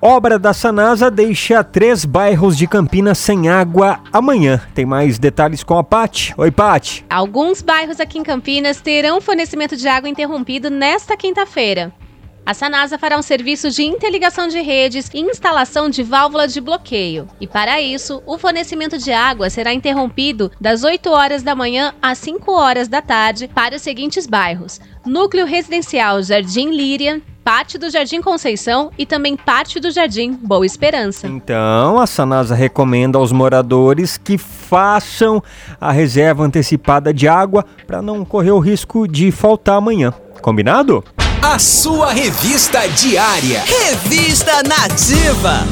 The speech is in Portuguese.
Obra da Sanasa deixa três bairros de Campinas sem água amanhã. Tem mais detalhes com a Pati. Oi, Pati. Alguns bairros aqui em Campinas terão fornecimento de água interrompido nesta quinta-feira. A Sanasa fará um serviço de interligação de redes e instalação de válvula de bloqueio. E para isso, o fornecimento de água será interrompido das 8 horas da manhã às 5 horas da tarde para os seguintes bairros: Núcleo Residencial Jardim Líria, parte do Jardim Conceição e também parte do Jardim Boa Esperança. Então, a Sanasa recomenda aos moradores que façam a reserva antecipada de água para não correr o risco de faltar amanhã. Combinado? A sua revista diária. Revista Nativa.